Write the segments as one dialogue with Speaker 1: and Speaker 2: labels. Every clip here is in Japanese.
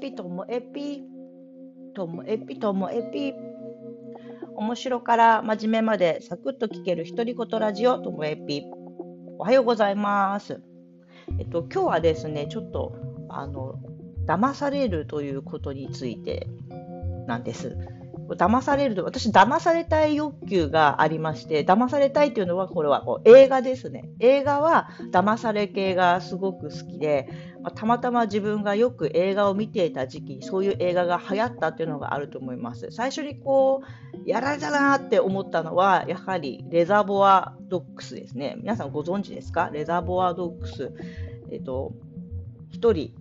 Speaker 1: ピともエピともエピともエピ。面白から真面目までサクッと聞ける独り言ラジオともエピ。おはようございます。えっと今日はですねちょっとあの騙されるということについてなんです。騙されると、私、騙されたい欲求がありまして、騙されたいというのは、これはこう映画ですね。映画は騙され系がすごく好きで、まあ、たまたま自分がよく映画を見ていた時期、そういう映画が流行ったっていうのがあると思います。最初にこう、やられたなって思ったのは、やはりレザーボアドックスですね。皆さんご存知ですか？レザーボアドックス。えっと、一人、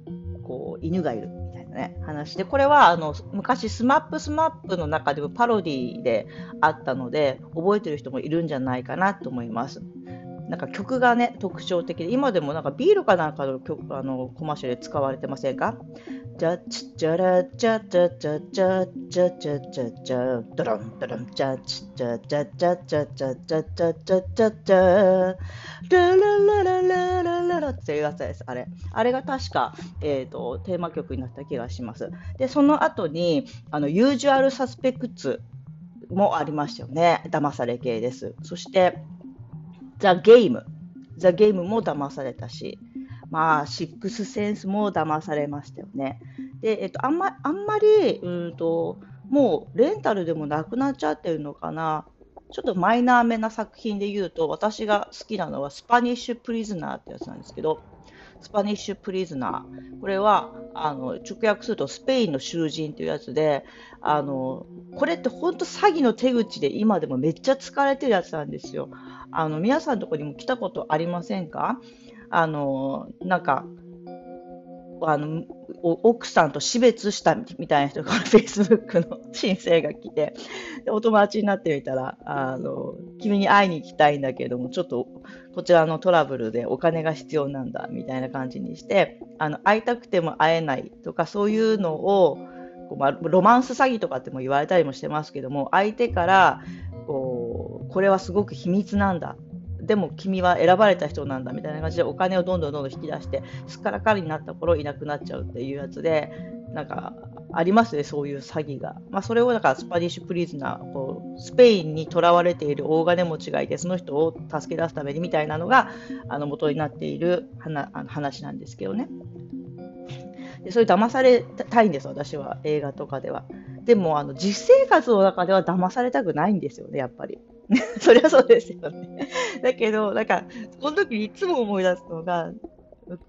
Speaker 1: こう、犬がいる。ね、話で、これはあの昔 SMAPSMAP の中でもパロディであったので、覚えてる人もいるんじゃないかなと思います。なんか曲がね、特徴的で、今でもなんかビールかなんかの曲あのコマーシャルで使われてませんか？じゃちじゃらじゃじゃじゃじゃじゃじゃじゃじゃドロンドロンじゃちじゃじゃじゃじゃじゃじゃじゃじゃじゃじゃララララララララっていうやつです、あれ。あれが確か、えっ、と、テーマ曲になった気がします。で、その後に、あの、ユージュアルサスペクツもありましたよね。騙され系です。そして、ザ・ゲーム。ザ・ゲームも騙されたし、まあ、シックスセンスも騙されましたよね。で、えっと、あんまあんまり、うんと、もうレンタルでもなくなっちゃってるのかな。ちょっとマイナーめな作品で言うと、私が好きなのはスパニッシュ・プリズナーってやつなんですけど、スパニッシュ・プリズナー。これは、あの、直訳するとスペインの囚人というやつで、あの、これって本当詐欺の手口で今でもめっちゃ使われてるやつなんですよ。あの、皆さんのとこにも来たことありませんか？あの、なんか、あの、奥さんと死別したみたいな人が Facebook の申請が来て、お友達になってみたら、あの、君に会いに行きたいんだけども、ちょっとこちらのトラブルでお金が必要なんだ、みたいな感じにして、あの、会いたくても会えないとか、そういうのをこう、まあ、ロマンス詐欺とかっても言われたりもしてますけども、相手から、こう、これはすごく秘密なんだでも君は選ばれた人なんだみたいな感じでお金をどんどんどんどん引き出してすっからかんになった頃いなくなっちゃうっていうやつでなんかありますねそういう詐欺が、まあ、それをだからスパディッシュプリズナーこうスペインにとらわれている大金持ちがいてその人を助け出すためにみたいなのがあの元になっている話なんですけどね。でそれ騙されたいんです私は映画とかでは。でもあの実生活の中では騙されたくないんですよねやっぱり。そりゃそうですよね。だけど、なんか、この時にいつも思い出すのが、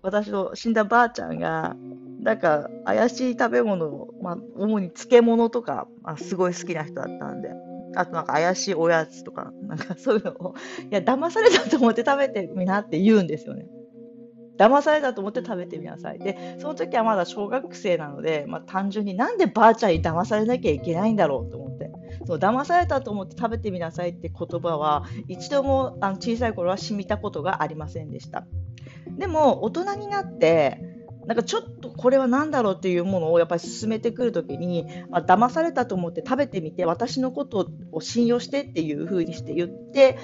Speaker 1: 私の死んだばあちゃんが、なんか、怪しい食べ物を、まあ、主に漬物とか、まあ、すごい好きな人だったんで、あとなんか怪しいおやつとか、なんかそういうのを、いや、騙されたと思って食べてみなって言うんですよね。騙されたと思って食べてみなさい。で、その時はまだ小学生なので、まあ、単純になんでばあちゃんに騙されなきゃいけないんだろうと思って。そう騙されたと思って食べてみなさいって言葉は一度もあの小さい頃は染みたことがありませんでした。でも大人になってなんかちょっとこれは何だろうっていうものをやっぱり進めてくるときに、まあ、騙されたと思って食べてみて私のことを信用してっていう風にして言って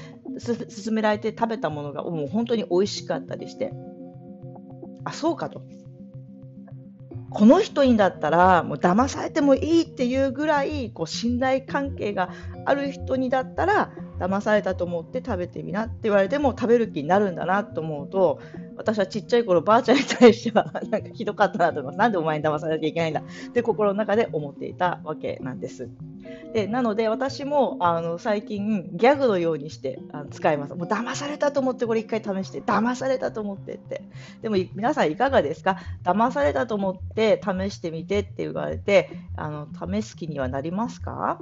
Speaker 1: 進められて食べたものがもう本当に美味しかったりして。あそうかと。この人にだったらもう騙されてもいいっていうぐらいこう信頼関係がある人にだったら騙されたと思って食べてみなって言われても食べる気になるんだなと思うと私はちっちゃい頃ばあちゃんに対しては なんかひどかったなと思いますなんでお前に騙さなきゃいけないんだ。って心の中で思っていたわけなんです。でなので私もあの最近ギャグのようにしてあの使います。もう騙されたと思ってこれ一回試して騙されたと思ってって。でも皆さんいかがですか？騙されたと思って試してみてって言われてあの試す気にはなりますか？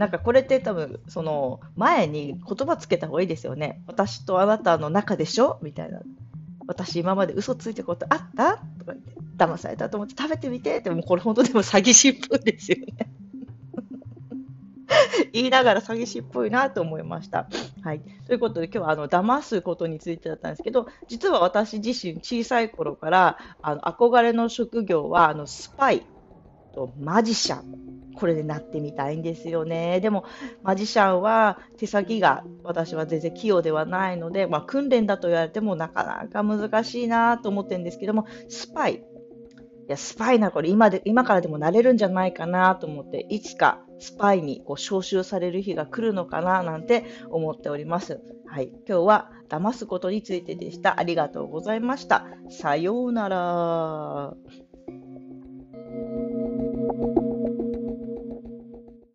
Speaker 1: なんかこれって多分その前に言葉つけた方がいいですよね。私とあなたの中でしょ？みたいな。私今まで嘘ついたことあった？とか言って、騙されたと思って食べてみてって、もこれ本当でも詐欺師っぽいですよね。言いながら詐欺師っぽいなと思いました。はい。ということで今日はあの騙すことについてだったんですけど、実は私自身小さい頃からあの憧れの職業はあのスパイとマジシャンこれでなってみたいんですよね。でも、マジシャンは手先が私は全然器用ではないので、まあ、訓練だと言われてもなかなか難しいなと思ってるんですけども、スパイ。いや、スパイなこれ今で、今からでもなれるんじゃないかなと思って、いつかスパイにこう招集される日が来るのかななんて思っております。はい。今日は騙すことについてでした。ありがとうございました。さようなら。